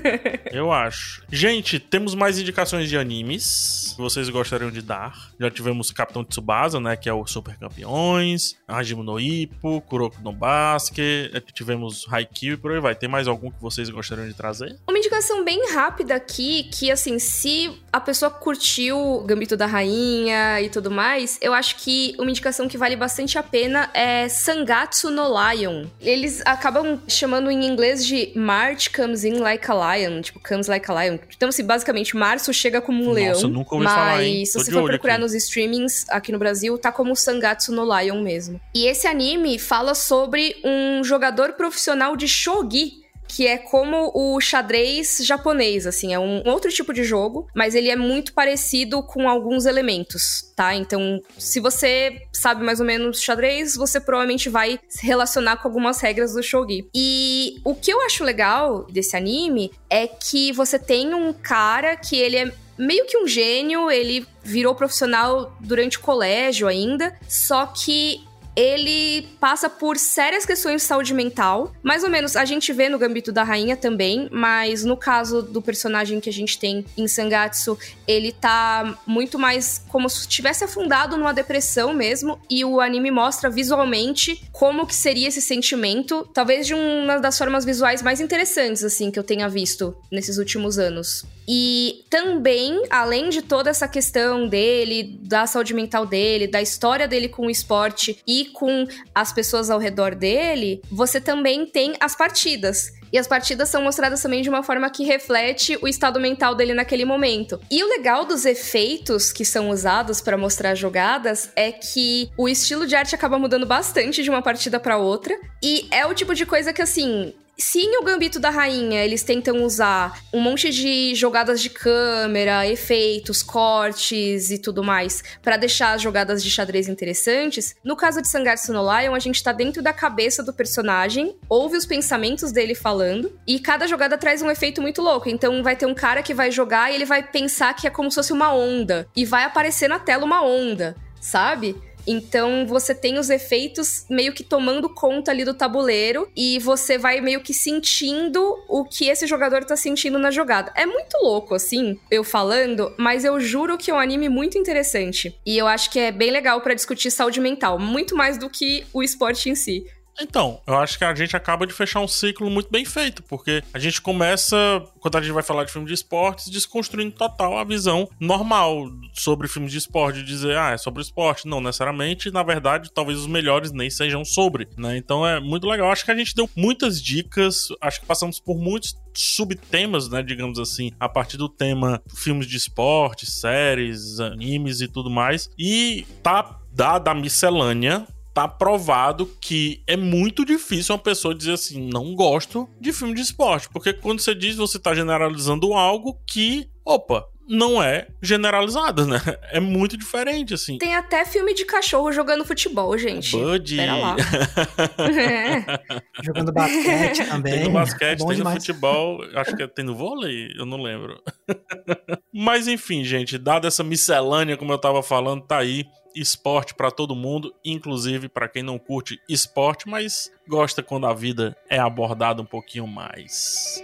Eu acho. Gente, temos mais indicações de animes que vocês gostariam de dar. Já tivemos Capitão Tsubasa, né, que é o Super Campeões, Hajime no Ippo, Kuroko no Basque, é tivemos Haikyuu e por aí vai. Tem mais algum que vocês gostariam de trazer? Uma indicação bem rápida aqui, que assim, se a pessoa curtiu Gambito da Rainha e tudo mais, eu acho que uma indicação que vale bastante a pena é Sangatsu no Lion. Eles acabam chamando em inglês de March Comes in Like a Lion, tipo, Comes Like a Lion. Então, assim, basicamente, março chega como um Nossa, leão. Eu nunca ouvi mas falar, hein? se você for procurar aqui. nos streamings aqui no Brasil, tá como Sangatsu no Lion mesmo. E esse anime fala sobre um jogador profissional de shogi que é como o xadrez japonês, assim, é um outro tipo de jogo, mas ele é muito parecido com alguns elementos, tá? Então, se você sabe mais ou menos xadrez, você provavelmente vai se relacionar com algumas regras do shogi. E o que eu acho legal desse anime é que você tem um cara que ele é meio que um gênio, ele virou profissional durante o colégio ainda, só que ele passa por sérias questões de saúde mental. Mais ou menos, a gente vê no Gambito da Rainha também, mas no caso do personagem que a gente tem em Sangatsu, ele tá muito mais como se tivesse afundado numa depressão mesmo, e o anime mostra visualmente como que seria esse sentimento, talvez de uma das formas visuais mais interessantes, assim, que eu tenha visto nesses últimos anos. E também, além de toda essa questão dele, da saúde mental dele, da história dele com o esporte e com as pessoas ao redor dele, você também tem as partidas. E as partidas são mostradas também de uma forma que reflete o estado mental dele naquele momento. E o legal dos efeitos que são usados para mostrar jogadas é que o estilo de arte acaba mudando bastante de uma partida para outra. E é o tipo de coisa que, assim, se em O Gambito da Rainha eles tentam usar um monte de jogadas de câmera, efeitos, cortes e tudo mais para deixar as jogadas de xadrez interessantes, no caso de Sangatsu no Lion a gente tá dentro da cabeça do personagem, ouve os pensamentos dele falando e cada jogada traz um efeito muito louco. Então vai ter um cara que vai jogar e ele vai pensar que é como se fosse uma onda e vai aparecer na tela uma onda, sabe? Então você tem os efeitos meio que tomando conta ali do tabuleiro e você vai meio que sentindo o que esse jogador tá sentindo na jogada. É muito louco, assim, eu falando, mas eu juro que é um anime muito interessante. E eu acho que é bem legal para discutir saúde mental, muito mais do que o esporte em si. Então, eu acho que a gente acaba de fechar um ciclo muito bem feito, porque a gente começa, quando a gente vai falar de filme de esportes, desconstruindo total a visão normal sobre filmes de esporte, de dizer, ah, é sobre esporte. Não necessariamente, na verdade, talvez os melhores nem sejam sobre, né? Então é muito legal. Acho que a gente deu muitas dicas, acho que passamos por muitos subtemas, né, digamos assim, a partir do tema filmes de esporte, séries, animes e tudo mais. E tá dada a miscelânea, tá provado que é muito difícil uma pessoa dizer assim, não gosto de filme de esporte. Porque quando você diz, você tá generalizando algo que, opa, não é generalizado, né? É muito diferente, assim. Tem até filme de cachorro jogando futebol, gente. Bud. Pera lá. é. Jogando basquete também. Tem no basquete, é tem demais. no futebol, acho que tem no vôlei, eu não lembro. Mas enfim, gente, dada essa miscelânea, como eu tava falando, tá aí esporte para todo mundo, inclusive para quem não curte esporte, mas gosta quando a vida é abordada um pouquinho mais.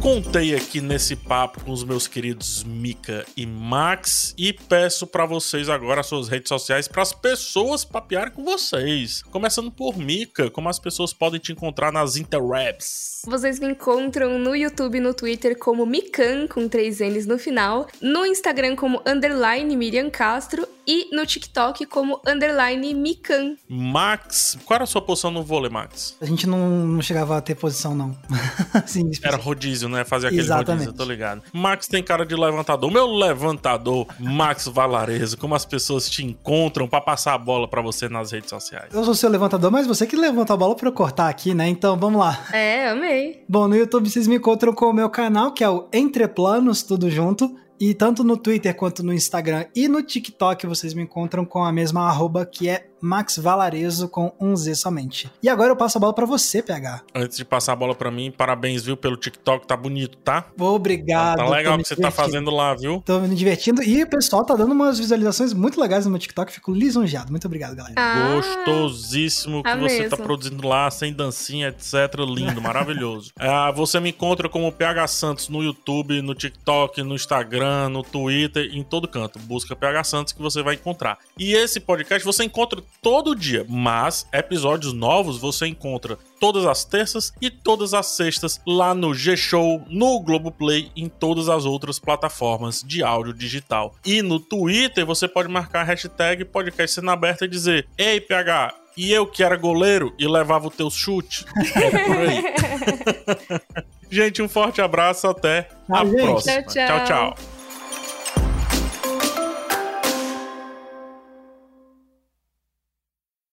Contei aqui nesse papo com os meus queridos Mika e Max e peço para vocês agora as suas redes sociais para as pessoas papearem com vocês. Começando por Mika, como as pessoas podem te encontrar nas interwebs? Vocês me encontram no YouTube e no Twitter como Mikan, com três N's no final, no Instagram como underline Miriam Castro e no TikTok como underline Mikan. Max, qual era a sua posição no vôlei, Max? A gente não, não chegava a ter posição, não. Sim, era rodízio, né? Fazer aquele Exatamente. rodízio, tô ligado. Max tem cara de levantador. Meu levantador, Max Valarezo, como as pessoas te encontram para passar a bola para você nas redes sociais? Eu sou seu levantador, mas você que levanta a bola pra eu cortar aqui, né? Então, vamos lá. É, amei. Bom, no YouTube vocês me encontram com o meu canal, que é o Entre Planos, tudo junto. E tanto no Twitter quanto no Instagram e no TikTok vocês me encontram com a mesma arroba que é Max Valarezo com um Z somente. E agora eu passo a bola para você, PH. Antes de passar a bola para mim, parabéns, viu, pelo TikTok, tá bonito, tá? Obrigado. Tá, tá legal o que você tá fazendo lá, viu? Tô me divertindo e o pessoal tá dando umas visualizações muito legais no meu TikTok, fico lisonjeado. Muito obrigado, galera. Ah, Gostosíssimo que você tá produzindo lá, sem dancinha, etc. Lindo, maravilhoso. É, você me encontra como PH Santos no YouTube, no TikTok, no Instagram, no Twitter, em todo canto. Busca PH Santos que você vai encontrar. E esse podcast você encontra todo dia, mas episódios novos você encontra todas as terças e todas as sextas lá no G-Show, no Globoplay e em todas as outras plataformas de áudio digital. E no Twitter você pode marcar a hashtag podcast sendo aberta e dizer: Ei, PH, e eu que era goleiro e levava o teu chute. É por aí. gente, um forte abraço, até a próxima. tchau. tchau. tchau.